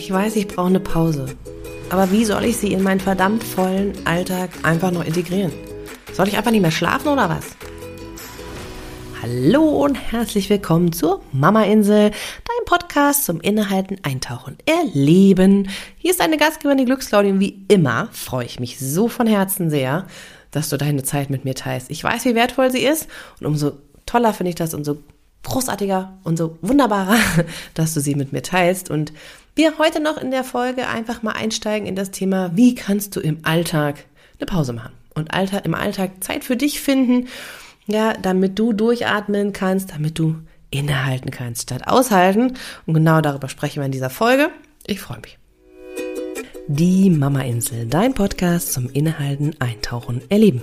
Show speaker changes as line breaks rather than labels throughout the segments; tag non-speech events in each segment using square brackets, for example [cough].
Ich weiß, ich brauche eine Pause. Aber wie soll ich sie in meinen verdammt vollen Alltag einfach noch integrieren? Soll ich einfach nicht mehr schlafen oder was? Hallo und herzlich willkommen zur Mama Insel, dein Podcast zum Innehalten, Eintauchen, Erleben. Hier ist deine Gastgeberin, die Glücksklaudin. Wie immer freue ich mich so von Herzen sehr, dass du deine Zeit mit mir teilst. Ich weiß, wie wertvoll sie ist und umso toller finde ich das und so großartiger und so wunderbarer, [laughs] dass du sie mit mir teilst und wir heute noch in der Folge einfach mal einsteigen in das Thema, wie kannst du im Alltag eine Pause machen und Alter, im Alltag Zeit für dich finden, ja, damit du durchatmen kannst, damit du innehalten kannst statt aushalten. Und genau darüber sprechen wir in dieser Folge. Ich freue mich. Die Mama Insel, dein Podcast zum Innehalten, Eintauchen, Erleben.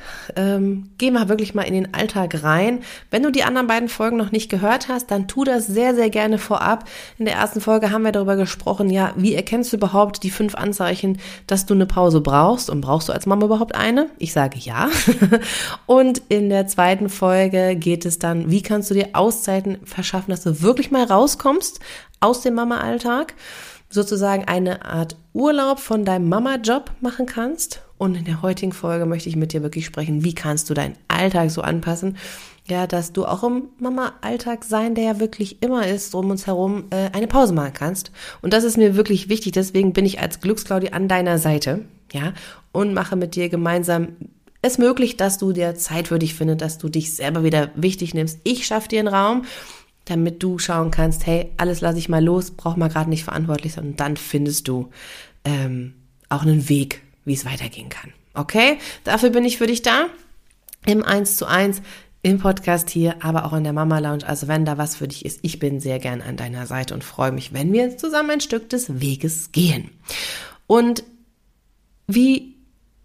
ähm, geh mal wirklich mal in den Alltag rein. Wenn du die anderen beiden Folgen noch nicht gehört hast, dann tu das sehr, sehr gerne vorab. In der ersten Folge haben wir darüber gesprochen, ja, wie erkennst du überhaupt die fünf Anzeichen, dass du eine Pause brauchst und brauchst du als Mama überhaupt eine? Ich sage ja. [laughs] und in der zweiten Folge geht es dann, wie kannst du dir Auszeiten verschaffen, dass du wirklich mal rauskommst aus dem Mama-Alltag sozusagen eine Art Urlaub von deinem Mama-Job machen kannst. Und in der heutigen Folge möchte ich mit dir wirklich sprechen, wie kannst du deinen Alltag so anpassen, ja, dass du auch im Mama-Alltag sein, der ja wirklich immer ist, um uns herum, äh, eine Pause machen kannst. Und das ist mir wirklich wichtig. Deswegen bin ich als Glücksclaudi an deiner Seite, ja, und mache mit dir gemeinsam es möglich, dass du dir Zeit für dich findest, dass du dich selber wieder wichtig nimmst. Ich schaffe dir einen Raum damit du schauen kannst, hey, alles lasse ich mal los, brauch mal gerade nicht verantwortlich sein. Und dann findest du ähm, auch einen Weg, wie es weitergehen kann. Okay? Dafür bin ich für dich da. Im 1 zu 1, im Podcast hier, aber auch in der Mama Lounge. Also wenn da was für dich ist, ich bin sehr gern an deiner Seite und freue mich, wenn wir zusammen ein Stück des Weges gehen. Und wie,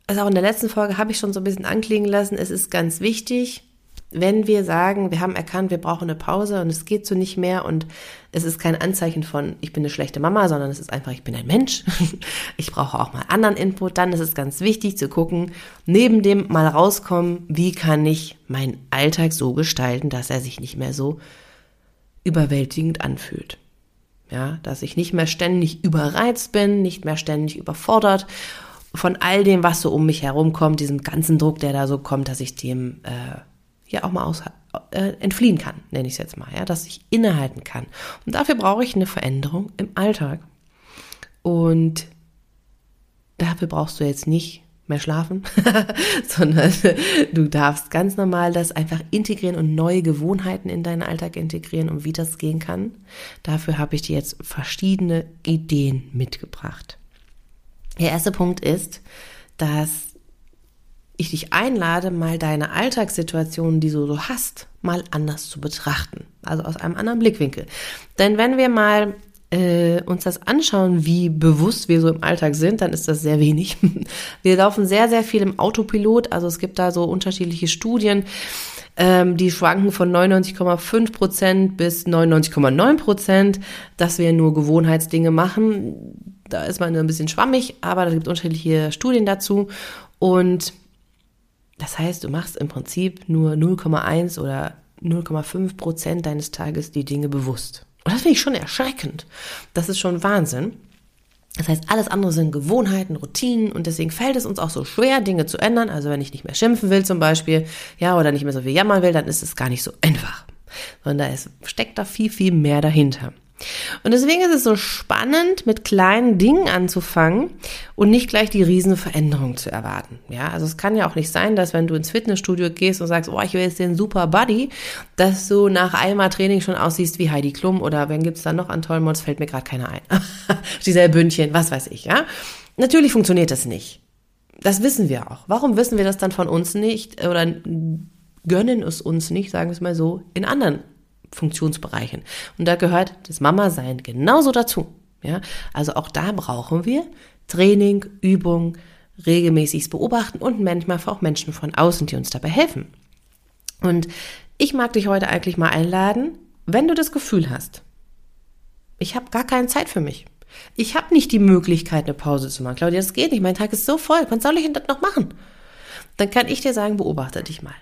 also auch in der letzten Folge habe ich schon so ein bisschen anklingen lassen, es ist ganz wichtig, wenn wir sagen, wir haben erkannt, wir brauchen eine Pause und es geht so nicht mehr und es ist kein Anzeichen von, ich bin eine schlechte Mama, sondern es ist einfach, ich bin ein Mensch, [laughs] ich brauche auch mal anderen Input, dann ist es ganz wichtig zu gucken, neben dem mal rauskommen, wie kann ich meinen Alltag so gestalten, dass er sich nicht mehr so überwältigend anfühlt. Ja, dass ich nicht mehr ständig überreizt bin, nicht mehr ständig überfordert von all dem, was so um mich herum kommt, diesem ganzen Druck, der da so kommt, dass ich dem äh, ja auch mal aus, äh, entfliehen kann, nenne ich es jetzt mal, ja, dass ich innehalten kann. Und dafür brauche ich eine Veränderung im Alltag. Und dafür brauchst du jetzt nicht mehr schlafen, [laughs] sondern du darfst ganz normal das einfach integrieren und neue Gewohnheiten in deinen Alltag integrieren und wie das gehen kann. Dafür habe ich dir jetzt verschiedene Ideen mitgebracht. Der erste Punkt ist, dass ich dich einlade, mal deine Alltagssituationen, die du so hast, mal anders zu betrachten. Also aus einem anderen Blickwinkel. Denn wenn wir mal äh, uns das anschauen, wie bewusst wir so im Alltag sind, dann ist das sehr wenig. [laughs] Wir laufen sehr, sehr viel im Autopilot. Also es gibt da so unterschiedliche Studien, ähm, die schwanken von 99,5 Prozent bis 99,9 Prozent, dass wir nur Gewohnheitsdinge machen. Da ist man ein bisschen schwammig, aber da gibt unterschiedliche Studien dazu. Und das heißt, du machst im Prinzip nur 0,1 oder 0,5 Prozent deines Tages die Dinge bewusst. Und das finde ich schon erschreckend. Das ist schon Wahnsinn. Das heißt, alles andere sind Gewohnheiten, Routinen und deswegen fällt es uns auch so schwer, Dinge zu ändern. Also wenn ich nicht mehr schimpfen will zum Beispiel, ja, oder nicht mehr so viel jammern will, dann ist es gar nicht so einfach. Sondern es steckt da viel, viel mehr dahinter. Und deswegen ist es so spannend, mit kleinen Dingen anzufangen und nicht gleich die Riesenveränderung zu erwarten. Ja, also es kann ja auch nicht sein, dass wenn du ins Fitnessstudio gehst und sagst, oh, ich will jetzt den super Buddy, dass du nach einmal Training schon aussiehst wie Heidi Klum oder wen gibt's da noch an tollen Mods, fällt mir gerade keiner ein. [laughs] Giselle Bündchen, was weiß ich, ja. Natürlich funktioniert das nicht. Das wissen wir auch. Warum wissen wir das dann von uns nicht oder gönnen es uns nicht, sagen wir es mal so, in anderen Funktionsbereichen. Und da gehört das Mama-Sein genauso dazu. Ja, also auch da brauchen wir Training, Übung, regelmäßiges Beobachten und manchmal auch Menschen von außen, die uns dabei helfen. Und ich mag dich heute eigentlich mal einladen, wenn du das Gefühl hast, ich habe gar keine Zeit für mich. Ich habe nicht die Möglichkeit, eine Pause zu machen. Claudia, das geht nicht. Mein Tag ist so voll. Was soll ich denn das noch machen? Dann kann ich dir sagen, beobachte dich mal.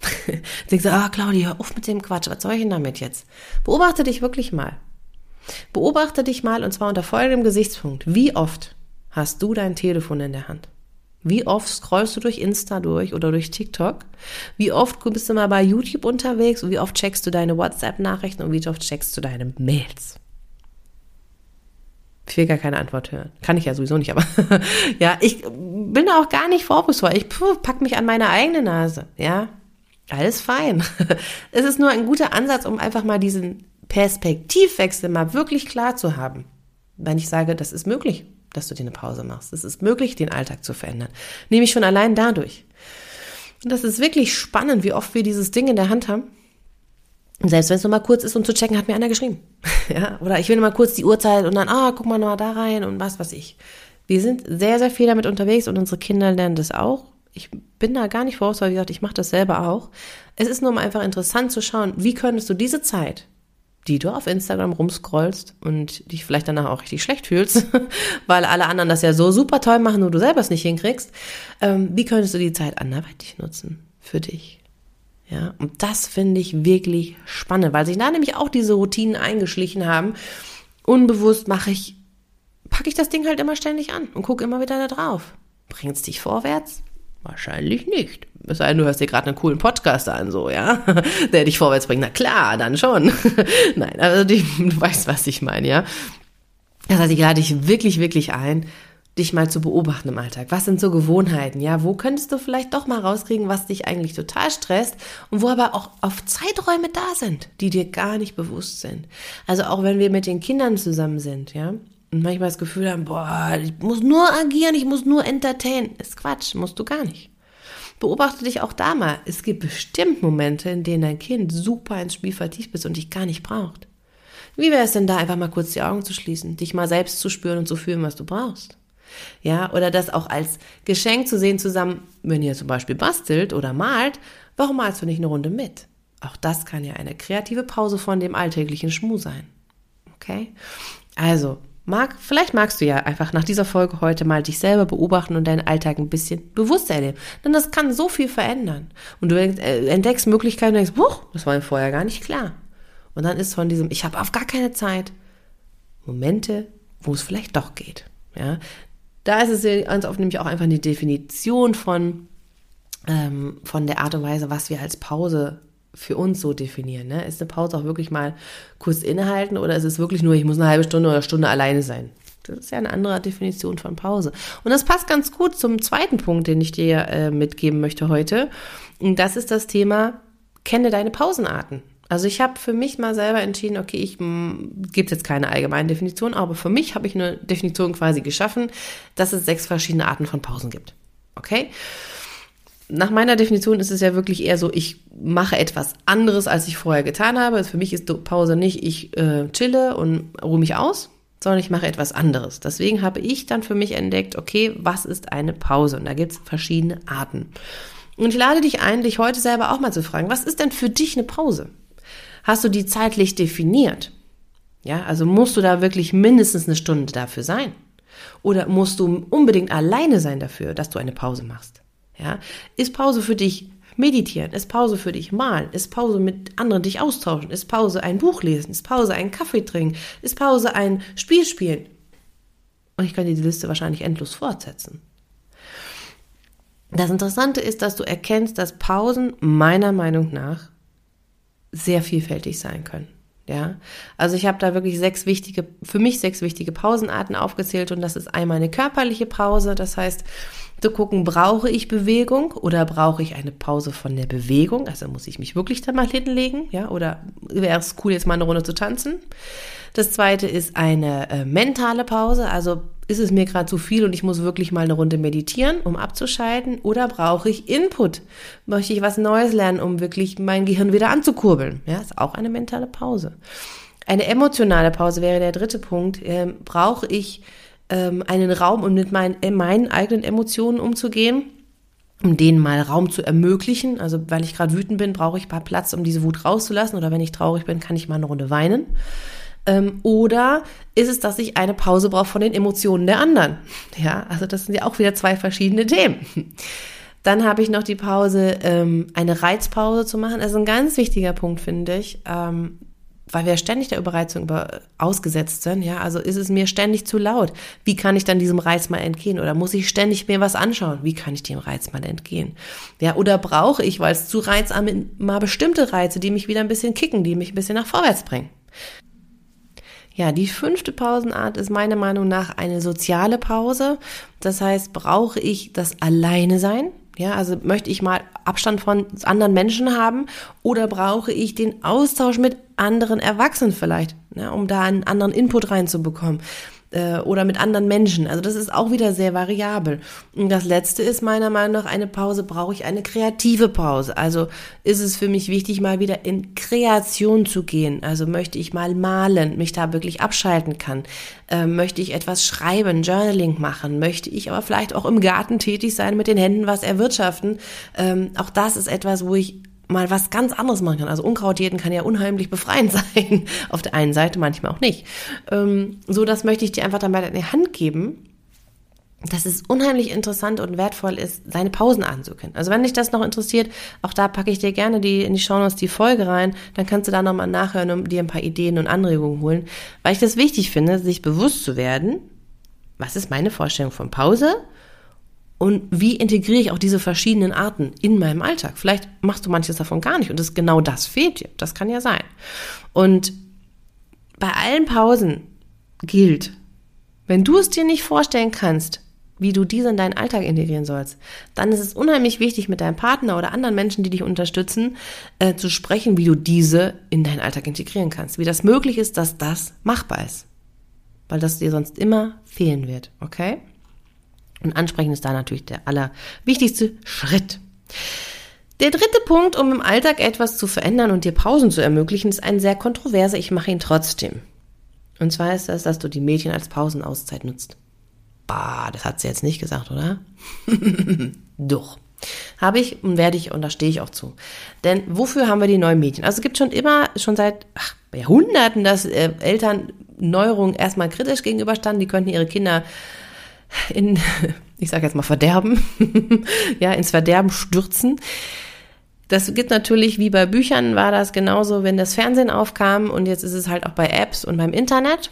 [laughs] Denkst du, ah, Claudia, hör auf mit dem Quatsch. Was soll ich denn damit jetzt? Beobachte dich wirklich mal. Beobachte dich mal und zwar unter folgendem Gesichtspunkt. Wie oft hast du dein Telefon in der Hand? Wie oft scrollst du durch Insta durch oder durch TikTok? Wie oft bist du mal bei YouTube unterwegs und wie oft checkst du deine WhatsApp-Nachrichten und wie oft checkst du deine Mails? Ich will gar keine Antwort hören. Kann ich ja sowieso nicht, aber [laughs] ja, ich bin da auch gar nicht vorwurfsvoll. Ich puh, pack mich an meine eigene Nase. Ja, alles fein. [laughs] es ist nur ein guter Ansatz, um einfach mal diesen Perspektivwechsel mal wirklich klar zu haben. Wenn ich sage, das ist möglich, dass du dir eine Pause machst. Es ist möglich, den Alltag zu verändern. Nämlich schon allein dadurch. Und das ist wirklich spannend, wie oft wir dieses Ding in der Hand haben und selbst wenn es nur mal kurz ist, um zu checken, hat mir einer geschrieben. [laughs] ja, oder ich will nur mal kurz die Uhrzeit und dann, ah, guck mal noch da rein und was weiß ich. Wir sind sehr, sehr viel damit unterwegs und unsere Kinder lernen das auch. Ich bin da gar nicht voraus, weil wie gesagt, ich mache das selber auch. Es ist nur mal einfach interessant zu schauen, wie könntest du diese Zeit, die du auf Instagram rumscrollst und dich vielleicht danach auch richtig schlecht fühlst, [laughs] weil alle anderen das ja so super toll machen und du selber es nicht hinkriegst, ähm, wie könntest du die Zeit anderweitig nutzen für dich? Ja, und das finde ich wirklich spannend, weil sich da nämlich auch diese Routinen eingeschlichen haben. Unbewusst mache ich, packe ich das Ding halt immer ständig an und gucke immer wieder da drauf. Bringt es dich vorwärts? Wahrscheinlich nicht. Es sei denn, du hörst dir gerade einen coolen Podcast an, so, ja, [laughs] der dich vorwärts bringt. Na klar, dann schon. [laughs] Nein, also die, du weißt, was ich meine, ja. Das heißt, ich lade dich wirklich, wirklich ein, dich mal zu beobachten im Alltag. Was sind so Gewohnheiten? Ja, wo könntest du vielleicht doch mal rauskriegen, was dich eigentlich total stresst und wo aber auch auf Zeiträume da sind, die dir gar nicht bewusst sind. Also auch wenn wir mit den Kindern zusammen sind, ja, und manchmal das Gefühl haben, boah, ich muss nur agieren, ich muss nur entertainen. Ist Quatsch, musst du gar nicht. Beobachte dich auch da mal. Es gibt bestimmt Momente, in denen dein Kind super ins Spiel vertieft ist und dich gar nicht braucht. Wie wäre es denn da, einfach mal kurz die Augen zu schließen, dich mal selbst zu spüren und zu fühlen, was du brauchst? Ja, oder das auch als Geschenk zu sehen zusammen, wenn ihr zum Beispiel bastelt oder malt, warum malst du nicht eine Runde mit? Auch das kann ja eine kreative Pause von dem alltäglichen Schmu sein. Okay? Also, mag, vielleicht magst du ja einfach nach dieser Folge heute mal dich selber beobachten und deinen Alltag ein bisschen bewusster erleben. Denn das kann so viel verändern. Und du entdeckst Möglichkeiten und denkst, Buch, das war mir vorher gar nicht klar. Und dann ist von diesem, ich habe auf gar keine Zeit, Momente, wo es vielleicht doch geht. Ja, da ist es ganz oft nämlich auch einfach eine Definition von, ähm, von der Art und Weise, was wir als Pause für uns so definieren. Ne? Ist eine Pause auch wirklich mal kurz innehalten oder ist es wirklich nur, ich muss eine halbe Stunde oder Stunde alleine sein? Das ist ja eine andere Definition von Pause. Und das passt ganz gut zum zweiten Punkt, den ich dir äh, mitgeben möchte heute. Und das ist das Thema, kenne deine Pausenarten. Also ich habe für mich mal selber entschieden, okay, ich gibt jetzt keine allgemeine Definition, aber für mich habe ich eine Definition quasi geschaffen, dass es sechs verschiedene Arten von Pausen gibt. Okay? Nach meiner Definition ist es ja wirklich eher so, ich mache etwas anderes, als ich vorher getan habe. Für mich ist Pause nicht, ich äh, chille und ruhe mich aus, sondern ich mache etwas anderes. Deswegen habe ich dann für mich entdeckt, okay, was ist eine Pause? Und da gibt es verschiedene Arten. Und ich lade dich ein, dich heute selber auch mal zu fragen, was ist denn für dich eine Pause? Hast du die zeitlich definiert? Ja, also musst du da wirklich mindestens eine Stunde dafür sein? Oder musst du unbedingt alleine sein dafür, dass du eine Pause machst? Ja, ist Pause für dich meditieren? Ist Pause für dich malen? Ist Pause mit anderen dich austauschen? Ist Pause ein Buch lesen? Ist Pause einen Kaffee trinken? Ist Pause ein Spiel spielen? Und ich kann dir die Liste wahrscheinlich endlos fortsetzen. Das Interessante ist, dass du erkennst, dass Pausen meiner Meinung nach sehr vielfältig sein können. Ja, also ich habe da wirklich sechs wichtige, für mich sechs wichtige Pausenarten aufgezählt und das ist einmal eine körperliche Pause, das heißt, zu gucken, brauche ich Bewegung oder brauche ich eine Pause von der Bewegung? Also muss ich mich wirklich da mal hinlegen, ja, oder wäre es cool, jetzt mal eine Runde zu tanzen? Das zweite ist eine äh, mentale Pause, also ist es mir gerade zu viel und ich muss wirklich mal eine Runde meditieren, um abzuschalten? Oder brauche ich Input? Möchte ich was Neues lernen, um wirklich mein Gehirn wieder anzukurbeln? Ja, ist auch eine mentale Pause. Eine emotionale Pause wäre der dritte Punkt. Ähm, brauche ich ähm, einen Raum, um mit meinen, äh, meinen eigenen Emotionen umzugehen um denen mal Raum zu ermöglichen. Also weil ich gerade wütend bin, brauche ich ein paar Platz, um diese Wut rauszulassen. Oder wenn ich traurig bin, kann ich mal eine Runde weinen. Ähm, oder ist es, dass ich eine Pause brauche von den Emotionen der anderen? [laughs] Ja, also das sind ja auch wieder zwei verschiedene Themen. [laughs] Dann habe ich noch die Pause, ähm, eine Reizpause zu machen. Das ist ein ganz wichtiger Punkt, finde ich. Ähm, weil wir ständig der Überreizung über, ausgesetzt sind, ja, also ist es mir ständig zu laut. Wie kann ich dann diesem Reiz mal entgehen? Oder muss ich ständig mir was anschauen? Wie kann ich dem Reiz mal entgehen? Ja, oder brauche ich, weil es zu reizarm ist, mal bestimmte Reize, die mich wieder ein bisschen kicken, die mich ein bisschen nach vorwärts bringen? Ja, die fünfte Pausenart ist meiner Meinung nach eine soziale Pause. Das heißt, brauche ich das Alleine sein? Ja, also möchte ich mal Abstand von anderen Menschen haben oder brauche ich den Austausch mit anderen Erwachsenen vielleicht, ne, um da einen anderen Input reinzubekommen äh, oder mit anderen Menschen. Also das ist auch wieder sehr variabel. Und das letzte ist meiner Meinung nach eine Pause, brauche ich eine kreative Pause. Also ist es für mich wichtig, mal wieder in Kreation zu gehen. Also möchte ich mal malen, mich da wirklich abschalten kann. Äh, möchte ich etwas schreiben, Journaling machen. Möchte ich aber vielleicht auch im Garten tätig sein, mit den Händen was erwirtschaften. Ähm, auch das ist etwas, wo ich mal was ganz anderes machen kann. Also Unkraut jäten kann ja unheimlich befreiend [laughs] sein. Auf der einen Seite, manchmal auch nicht. Ähm, so, das möchte ich dir einfach dann mal in die Hand geben, dass es unheimlich interessant und wertvoll ist, seine Pausen anzukennen. Also wenn dich das noch interessiert, auch da packe ich dir gerne die in die Shownotes die Folge rein, dann kannst du da nochmal nachhören und dir ein paar Ideen und Anregungen holen, weil ich das wichtig finde, sich bewusst zu werden, was ist meine Vorstellung von Pause und wie integriere ich auch diese verschiedenen Arten in meinem Alltag? Vielleicht machst du manches davon gar nicht und das genau das fehlt dir. Das kann ja sein. Und bei allen Pausen gilt, wenn du es dir nicht vorstellen kannst, wie du diese in deinen Alltag integrieren sollst, dann ist es unheimlich wichtig, mit deinem Partner oder anderen Menschen, die dich unterstützen, äh, zu sprechen, wie du diese in deinen Alltag integrieren kannst. Wie das möglich ist, dass das machbar ist. Weil das dir sonst immer fehlen wird, okay? Und ansprechen ist da natürlich der allerwichtigste Schritt. Der dritte Punkt, um im Alltag etwas zu verändern und dir Pausen zu ermöglichen, ist ein sehr kontroverser. Ich mache ihn trotzdem. Und zwar ist das, dass du die Mädchen als Pausenauszeit nutzt. Bah, das hat sie jetzt nicht gesagt, oder? [laughs] Doch. Habe ich und werde ich und da stehe ich auch zu. Denn wofür haben wir die neuen Mädchen? Also es gibt schon immer, schon seit ach, Jahrhunderten, dass äh, Eltern Neuerungen erstmal kritisch gegenüberstanden. Die könnten ihre Kinder in, [laughs] ich sage jetzt mal Verderben, [laughs] ja, ins Verderben stürzen. Das gibt natürlich, wie bei Büchern war das genauso, wenn das Fernsehen aufkam und jetzt ist es halt auch bei Apps und beim Internet.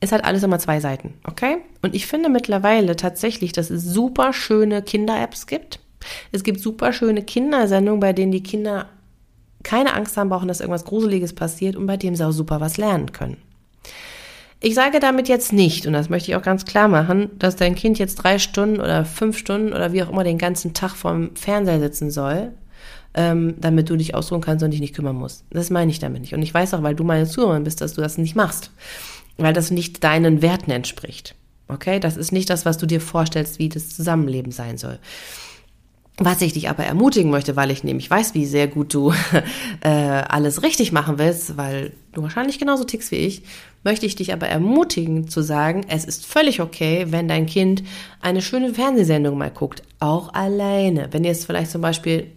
Es hat alles immer zwei Seiten, okay? Und ich finde mittlerweile tatsächlich, dass es super schöne Kinder-Apps gibt. Es gibt super schöne Kindersendungen, bei denen die Kinder keine Angst haben brauchen, dass irgendwas Gruseliges passiert und bei denen sie auch super was lernen können. Ich sage damit jetzt nicht, und das möchte ich auch ganz klar machen, dass dein Kind jetzt drei Stunden oder fünf Stunden oder wie auch immer den ganzen Tag vorm Fernseher sitzen soll, ähm, damit du dich ausruhen kannst und dich nicht kümmern musst. Das meine ich damit nicht. Und ich weiß auch, weil du meine Zuhörerin bist, dass du das nicht machst. Weil das nicht deinen Werten entspricht. Okay? Das ist nicht das, was du dir vorstellst, wie das Zusammenleben sein soll. Was ich dich aber ermutigen möchte, weil ich nämlich weiß, wie sehr gut du [laughs] äh, alles richtig machen willst, weil du wahrscheinlich genauso tickst wie ich, möchte ich dich aber ermutigen zu sagen, es ist völlig okay, wenn dein Kind eine schöne Fernsehsendung mal guckt, auch alleine. Wenn ihr es vielleicht zum Beispiel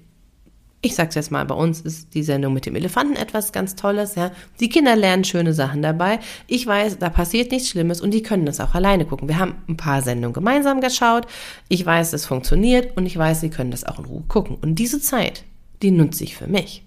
ich sag's jetzt mal, bei uns ist die Sendung mit dem Elefanten etwas ganz Tolles, ja. Die Kinder lernen schöne Sachen dabei. Ich weiß, da passiert nichts Schlimmes und die können das auch alleine gucken. Wir haben ein paar Sendungen gemeinsam geschaut. Ich weiß, es funktioniert und ich weiß, sie können das auch in Ruhe gucken. Und diese Zeit, die nutze ich für mich.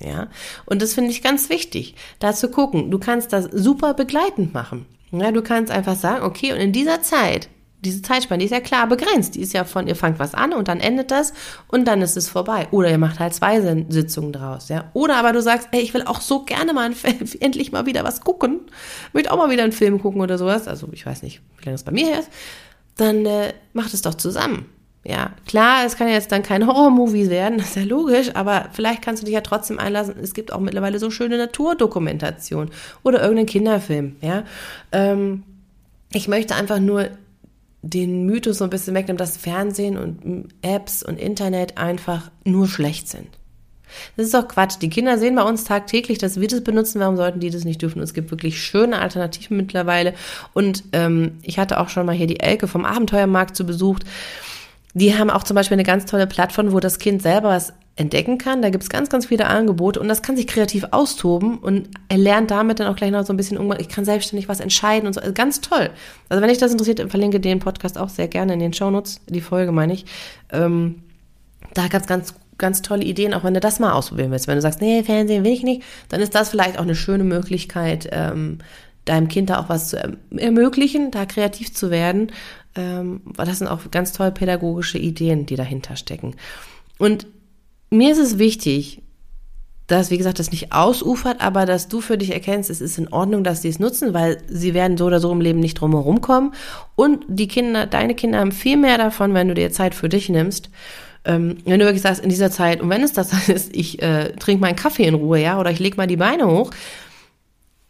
Ja. Und das finde ich ganz wichtig, da zu gucken. Du kannst das super begleitend machen. Ja, du kannst einfach sagen, okay, und in dieser Zeit diese Zeitspanne, die ist ja klar begrenzt. Die ist ja von, ihr fangt was an und dann endet das und dann ist es vorbei. Oder ihr macht halt zwei Sitzungen draus, ja. Oder aber du sagst, ey, ich will auch so gerne mal [laughs] endlich mal wieder was gucken. Möchte auch mal wieder einen Film gucken oder sowas. Also ich weiß nicht, wie lange es bei mir her ist. Dann äh, macht es doch zusammen. Ja, klar, es kann ja jetzt dann kein Horror-Movie werden, [laughs] das ist ja logisch, aber vielleicht kannst du dich ja trotzdem einlassen. Es gibt auch mittlerweile so schöne Naturdokumentation oder irgendeinen Kinderfilm, ja. Ähm, ich möchte einfach nur den Mythos so ein bisschen wegnehmen, dass Fernsehen und Apps und Internet einfach nur schlecht sind. Das ist doch Quatsch. Die Kinder sehen bei uns tagtäglich, dass wir das benutzen. Warum sollten die das nicht dürfen? es gibt wirklich schöne Alternativen mittlerweile. Und ähm, ich hatte auch schon mal hier die Elke vom Abenteuermarkt zu besucht. Die haben auch zum Beispiel eine ganz tolle Plattform, wo das Kind selber was entdecken kann. Da gibt's ganz, ganz viele Angebote und das kann sich kreativ austoben und er lernt damit dann auch gleich noch so ein bisschen irgendwann, ich kann selbstständig was entscheiden und so. Also ganz toll. Also wenn dich das interessiert, verlinke den Podcast auch sehr gerne in den Shownotes, die Folge meine ich. Ähm, da gab's ganz ganz tolle Ideen, auch wenn du das mal ausprobieren willst. Wenn du sagst, nee, Fernsehen will ich nicht, dann ist das vielleicht auch eine schöne Möglichkeit, ähm, deinem Kind da auch was zu erm-, ermöglichen, da kreativ zu werden. Ähm, das sind auch ganz tolle pädagogische Ideen, die dahinter stecken. Und mir ist es wichtig, dass, wie gesagt, das nicht ausufert, aber dass du für dich erkennst, es ist in Ordnung, dass sie es nutzen, weil sie werden so oder so im Leben nicht drumherum kommen. Und die Kinder, deine Kinder haben viel mehr davon, wenn du dir Zeit für dich nimmst. Ähm, wenn du wirklich sagst, in dieser Zeit, und wenn es das [laughs] ist, ich äh, trinke meinen Kaffee in Ruhe, ja, oder ich lege mal die Beine hoch,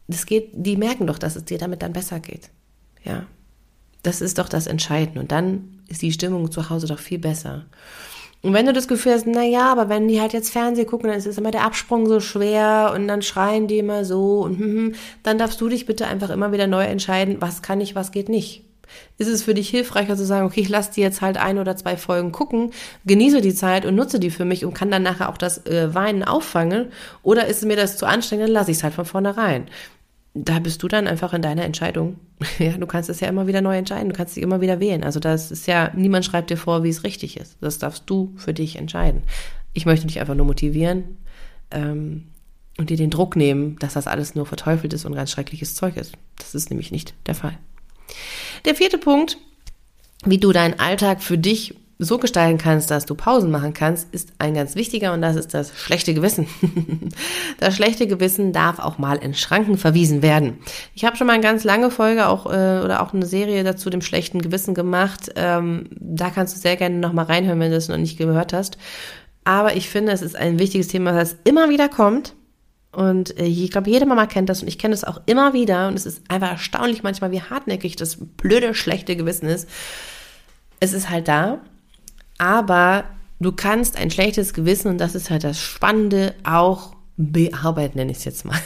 das geht, die merken doch, dass es dir damit dann besser geht. Ja. Das ist doch das Entscheidende. Und dann ist die Stimmung zu Hause doch viel besser. Und wenn du das Gefühl hast, na ja, aber wenn die halt jetzt Fernsehen gucken, dann ist es immer der Absprung so schwer und dann schreien die immer so und hm, hm, dann darfst du dich bitte einfach immer wieder neu entscheiden, was kann ich, was geht nicht. Ist es für dich hilfreicher zu sagen, okay, ich lasse die jetzt halt ein oder zwei Folgen gucken, genieße die Zeit und nutze die für mich und kann dann nachher auch das äh, Weinen auffangen? Oder ist mir das zu anstrengend, dann lasse ich es halt von vornherein da bist du dann einfach in deiner Entscheidung. [laughs] Ja, du kannst es ja immer wieder neu entscheiden, du kannst dich immer wieder wählen. Also das ist ja, niemand schreibt dir vor, wie es richtig ist. Das darfst du für dich entscheiden. Ich möchte dich einfach nur motivieren ähm, und dir den Druck nehmen, dass das alles nur verteufelt ist und ganz schreckliches Zeug ist. Das ist nämlich nicht der Fall. Der vierte Punkt, wie du deinen Alltag für dich so gestalten kannst, dass du Pausen machen kannst, ist ein ganz wichtiger und das ist das schlechte Gewissen. [laughs] das schlechte Gewissen darf auch mal in Schranken verwiesen werden. Ich habe schon mal eine ganz lange Folge auch äh, oder auch eine Serie dazu dem schlechten Gewissen gemacht. Ähm, da kannst du sehr gerne noch mal reinhören, wenn du es noch nicht gehört hast. Aber ich finde, es ist ein wichtiges Thema, das immer wieder kommt. Und äh, ich glaube, jede Mama kennt das und ich kenne es auch immer wieder. Und es ist einfach erstaunlich manchmal, wie hartnäckig das blöde, schlechte Gewissen ist. Es ist halt da aber du kannst ein schlechtes Gewissen, und das ist halt das Spannende, auch bearbeiten, nenne ich es jetzt mal.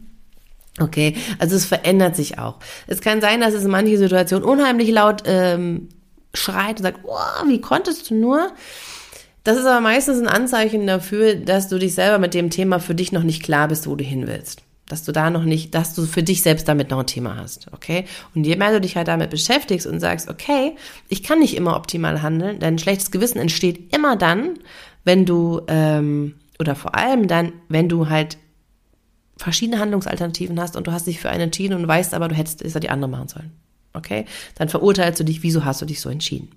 [laughs] okay, also es verändert sich auch. Es kann sein, dass es in manchen Situationen unheimlich laut ähm, schreit und sagt, oh, wie konntest du nur? Das ist aber meistens ein Anzeichen dafür, dass du dich selber mit dem Thema für dich noch nicht klar bist, wo du hin willst dass du da noch nicht, dass du für dich selbst damit noch ein Thema hast, okay? Und je mehr du dich halt damit beschäftigst und sagst, okay, ich kann nicht immer optimal handeln, denn schlechtes Gewissen entsteht immer dann, wenn du, ähm, oder vor allem dann, wenn du halt verschiedene Handlungsalternativen hast und du hast dich für eine entschieden und weißt aber, du hättest es ja die andere machen sollen, okay? Dann verurteilst du dich, wieso hast du dich so entschieden?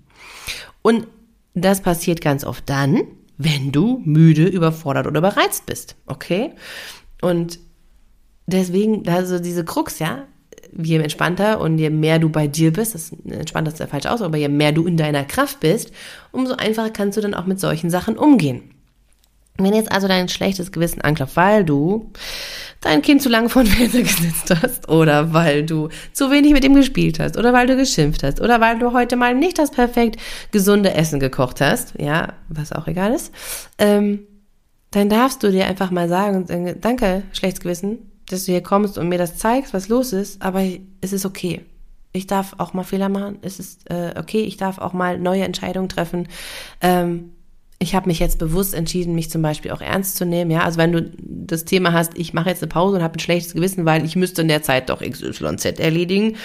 Und das passiert ganz oft dann, wenn du müde, überfordert oder bereizt bist, okay? Und deswegen, also diese Krux, ja, je entspannter und je mehr du bei dir bist, das entspannter ist ja falsch aus, aber je mehr du in deiner Kraft bist, umso einfacher kannst du dann auch mit solchen Sachen umgehen. Wenn jetzt also dein schlechtes Gewissen anklopft, weil du dein Kind zu lange vor den Fernseher gesetzt hast oder weil du zu wenig mit ihm gespielt hast oder weil du geschimpft hast oder weil du heute mal nicht das perfekt gesunde Essen gekocht hast, ja, was auch egal ist, ähm, dann darfst du dir einfach mal sagen, danke, schlechtes Gewissen, dass du hier kommst und mir das zeigst, was los ist, aber es ist okay. Ich darf auch mal Fehler machen. Es ist äh, okay. Ich darf auch mal neue Entscheidungen treffen. Ähm, ich habe mich jetzt bewusst entschieden, mich zum Beispiel auch ernst zu nehmen. Ja, also wenn du das Thema hast, ich mache jetzt eine Pause und habe ein schlechtes Gewissen, weil ich müsste in der Zeit doch XYZ erledigen,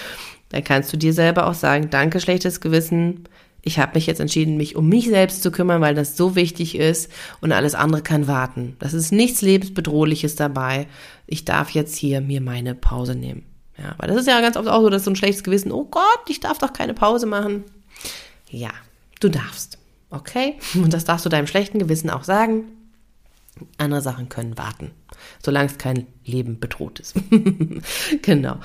dann kannst du dir selber auch sagen, danke schlechtes Gewissen ich habe mich jetzt entschieden, mich um mich selbst zu kümmern, weil das so wichtig ist und alles andere kann warten. Das ist nichts lebensbedrohliches dabei. Ich darf jetzt hier mir meine Pause nehmen. Ja, weil das ist ja ganz oft auch so, dass so ein schlechtes Gewissen, oh Gott, ich darf doch keine Pause machen. Ja, du darfst. Okay? [laughs] Und das darfst du deinem schlechten Gewissen auch sagen. Andere Sachen können warten, solange es kein Leben bedroht ist. [laughs] genau.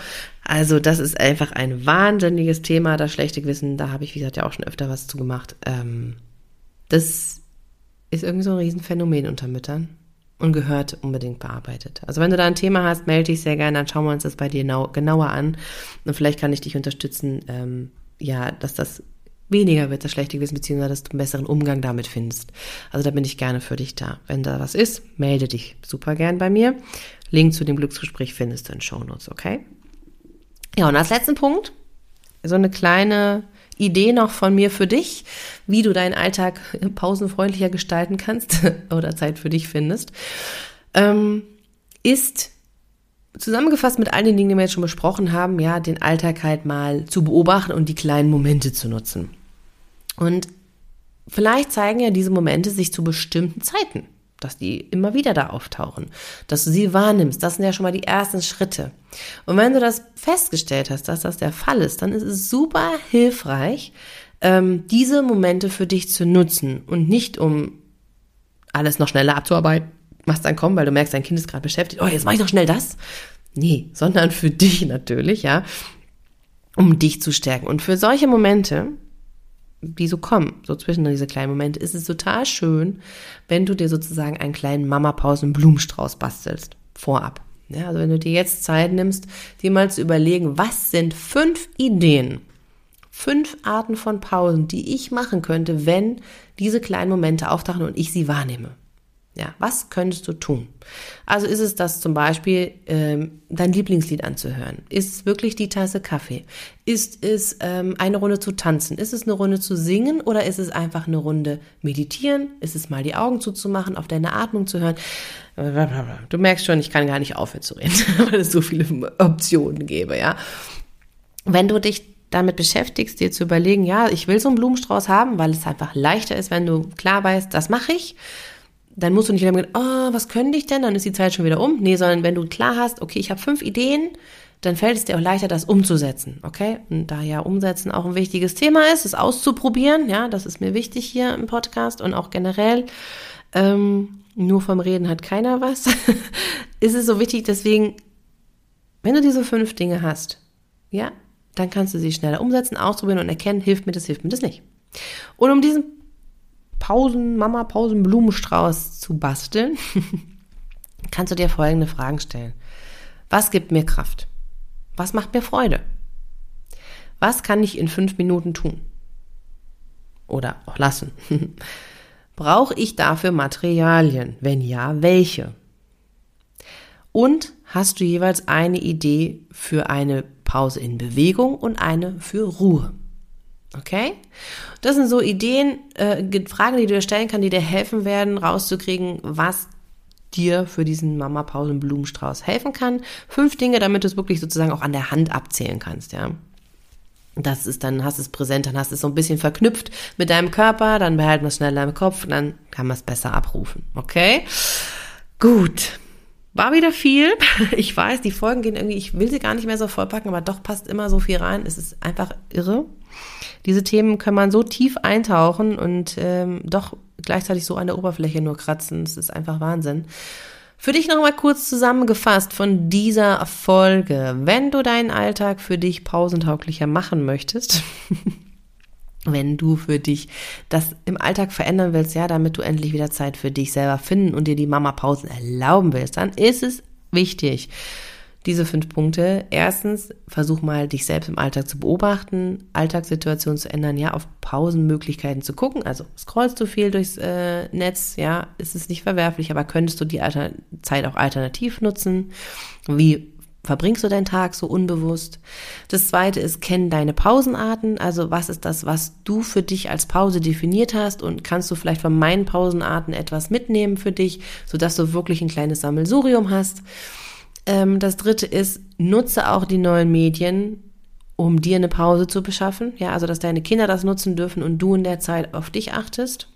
Also das ist einfach ein wahnsinniges Thema, das schlechte Gewissen. Da habe ich, wie gesagt, ja auch schon öfter was zu gemacht. Ähm, das ist irgendwie so ein Riesenphänomen unter Müttern und gehört unbedingt bearbeitet. Also wenn du da ein Thema hast, melde dich sehr gerne, dann schauen wir uns das bei dir genau, genauer an. Und vielleicht kann ich dich unterstützen, ähm, ja, dass das weniger wird das schlechte Gewissen, beziehungsweise dass du einen besseren Umgang damit findest. Also da bin ich gerne für dich da. Wenn da was ist, melde dich super gern bei mir. Link zu dem Glücksgespräch findest du in Show Notes, okay? Ja, und als letzten Punkt, so eine kleine Idee noch von mir für dich, wie du deinen Alltag pausenfreundlicher gestalten kannst [laughs] oder Zeit für dich findest, ähm, ist zusammengefasst mit all den Dingen, die wir jetzt schon besprochen haben, ja, den Alltag halt mal zu beobachten und die kleinen Momente zu nutzen. Und vielleicht zeigen ja diese Momente sich zu bestimmten Zeiten, dass die immer wieder da auftauchen, dass du sie wahrnimmst. Das sind ja schon mal die ersten Schritte. Und wenn du das festgestellt hast, dass das der Fall ist, dann ist es super hilfreich, ähm, diese Momente für dich zu nutzen und nicht um alles noch schneller abzuarbeiten, was dann kommt, weil du merkst, dein Kind ist gerade beschäftigt. Oh, jetzt mache ich noch schnell das. Nee, sondern für dich natürlich, ja, um dich zu stärken. Und für solche Momente die so kommen, so zwischen diese kleinen Momente, ist es total schön, wenn du dir sozusagen einen kleinen Mama-Pausen-Blumenstrauß bastelst, vorab. Ja, also wenn du dir jetzt Zeit nimmst, dir mal zu überlegen, was sind fünf Ideen, fünf Arten von Pausen, die ich machen könnte, wenn diese kleinen Momente auftauchen und ich sie wahrnehme. Ja, was könntest du tun? Also ist es das zum Beispiel, ähm, dein Lieblingslied anzuhören? Ist es wirklich die Tasse Kaffee? Ist es ähm, eine Runde zu tanzen? Ist es eine Runde zu singen oder ist es einfach eine Runde meditieren? Ist es mal die Augen zuzumachen, auf deine Atmung zu hören? Du merkst schon, ich kann gar nicht aufhören zu reden, [laughs] weil es so viele Optionen gäbe, ja. Wenn du dich damit beschäftigst, dir zu überlegen, ja, ich will so einen Blumenstrauß haben, weil es einfach leichter ist, wenn du klar weißt, das mache ich dann musst du nicht denken, oh, was könnte ich denn? Dann ist die Zeit schon wieder um. Nee, sondern wenn du klar hast, okay, ich habe fünf Ideen, dann fällt es dir auch leichter, das umzusetzen, okay? Und da ja Umsetzen auch ein wichtiges Thema ist, es auszuprobieren, ja, das ist mir wichtig hier im Podcast und auch generell. Ähm, nur vom Reden hat keiner was. [laughs] ist es so wichtig, deswegen, wenn du diese fünf Dinge hast, ja, dann kannst du sie schneller umsetzen, ausprobieren und erkennen, hilft mir das, hilft mir das nicht. Und um diesen Pausen, Mama Pausen Blumenstrauß zu basteln, [laughs] kannst du dir folgende Fragen stellen. Was gibt mir Kraft? Was macht mir Freude? Was kann ich in fünf Minuten tun? Oder auch lassen? [laughs] Brauche ich dafür Materialien? Wenn ja, welche? Und hast du jeweils eine Idee für eine Pause in Bewegung und eine für Ruhe? Okay? Das sind so Ideen, äh, Fragen, die du dir stellen kannst, die dir helfen werden, rauszukriegen, was dir für diesen Mama Pausen Blumenstrauß helfen kann. Fünf Dinge, damit du es wirklich sozusagen auch an der Hand abzählen kannst, ja. Das ist dann, hast es präsent, dann hast du es so ein bisschen verknüpft mit deinem Körper, dann behalten wir es schneller im Kopf und dann kann man es besser abrufen. Okay? Gut. War wieder viel. [laughs] Ich weiß, die Folgen gehen irgendwie, ich will sie gar nicht mehr so vollpacken, aber doch passt immer so viel rein. Es ist einfach irre. Diese Themen kann man so tief eintauchen und ähm, doch gleichzeitig so an der Oberfläche nur kratzen. Das ist einfach Wahnsinn. Für dich nochmal kurz zusammengefasst von dieser Folge. Wenn du deinen Alltag für dich pausentauglicher machen möchtest, [laughs] wenn du für dich das im Alltag verändern willst, ja, damit du endlich wieder Zeit für dich selber finden und dir die Mama-Pausen erlauben willst, dann ist es wichtig, diese fünf Punkte. Erstens, versuch mal, dich selbst im Alltag zu beobachten, Alltagssituationen zu ändern, ja, auf Pausenmöglichkeiten zu gucken. Also scrollst du viel durchs äh, Netz, ja, ist es nicht verwerflich, aber könntest du die Alter Zeit auch alternativ nutzen? Wie verbringst du deinen Tag so unbewusst? Das zweite ist, kenn deine Pausenarten. Also was ist das, was du für dich als Pause definiert hast und kannst du vielleicht von meinen Pausenarten etwas mitnehmen für dich, sodass du wirklich ein kleines Sammelsurium hast? Ähm, das dritte ist, nutze auch die neuen Medien, um dir eine Pause zu beschaffen. Ja, also dass deine Kinder das nutzen dürfen und du in der Zeit auf dich achtest.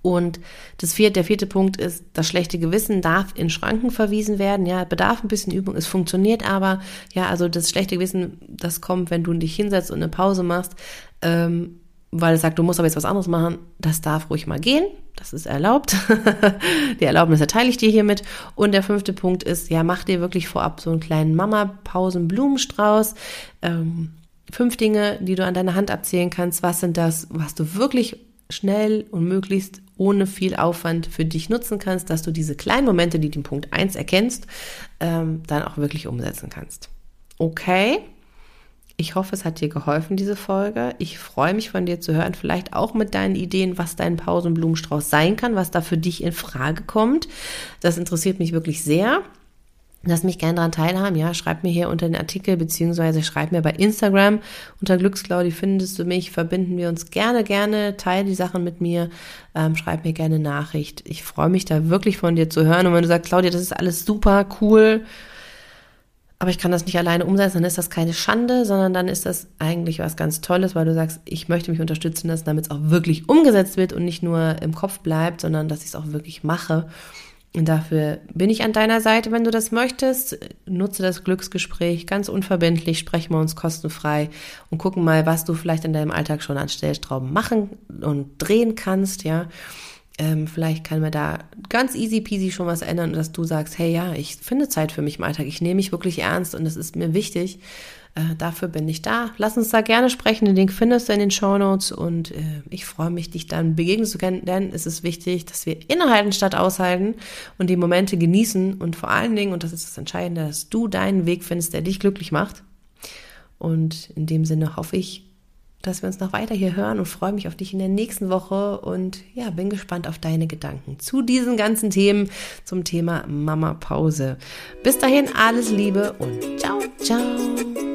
Und das vierte, der vierte Punkt ist, das schlechte Gewissen darf in Schranken verwiesen werden. Ja, bedarf ein bisschen Übung. Es funktioniert aber. Ja, also das schlechte Gewissen, das kommt, wenn du dich hinsetzt und eine Pause machst. Ähm, weil es sagt, du musst aber jetzt was anderes machen, das darf ruhig mal gehen. Das ist erlaubt. [laughs] Die Erlaubnis erteile ich dir hiermit. Und der fünfte Punkt ist, ja, mach dir wirklich vorab so einen kleinen Mama-Pausen-Blumenstrauß. Ähm, fünf Dinge, die du an deiner Hand abzählen kannst. Was sind das, was du wirklich schnell und möglichst ohne viel Aufwand für dich nutzen kannst, dass du diese kleinen Momente, die du in Punkt eins erkennst, ähm, dann auch wirklich umsetzen kannst. Okay? Ich hoffe, es hat dir geholfen, diese Folge. Ich freue mich von dir zu hören, vielleicht auch mit deinen Ideen, was dein Pausenblumenstrauß sein kann, was da für dich in Frage kommt. Das interessiert mich wirklich sehr. Lass mich gerne daran teilhaben. Ja, schreib mir hier unter den Artikel, beziehungsweise schreib mir bei Instagram. Unter Glücksclaudi findest du mich, verbinden wir uns gerne, gerne, teile die Sachen mit mir, ähm, schreib mir gerne Nachricht. Ich freue mich da wirklich von dir zu hören. Und wenn du sagst, Claudia, das ist alles super cool, aber ich kann das nicht alleine umsetzen, dann ist das keine Schande, sondern dann ist das eigentlich was ganz Tolles, weil du sagst, ich möchte mich unterstützen lassen, damit es auch wirklich umgesetzt wird und nicht nur im Kopf bleibt, sondern dass ich es auch wirklich mache. Und dafür bin ich an deiner Seite, wenn du das möchtest. Nutze das Glücksgespräch ganz unverbindlich, sprechen wir uns kostenfrei und gucken mal, was du vielleicht in deinem Alltag schon an Stellstrauben machen und drehen kannst, ja. Ähm, vielleicht kann man da ganz easy peasy schon was ändern, dass du sagst, hey ja, ich finde Zeit für mich im Alltag, ich nehme mich wirklich ernst und es ist mir wichtig. Äh, dafür bin ich da. Lass uns da gerne sprechen. Den Link findest du in den Show Notes und äh, ich freue mich, dich dann begegnen zu können, denn es ist wichtig, dass wir innehalten statt aushalten und die Momente genießen und vor allen Dingen, und das ist das Entscheidende, dass du deinen Weg findest, der dich glücklich macht. Und in dem Sinne hoffe ich, dass wir uns noch weiter hier hören und freue mich auf dich in der nächsten Woche und ja, bin gespannt auf deine Gedanken zu diesen ganzen Themen zum Thema Mama Pause. Bis dahin alles Liebe und ciao, ciao.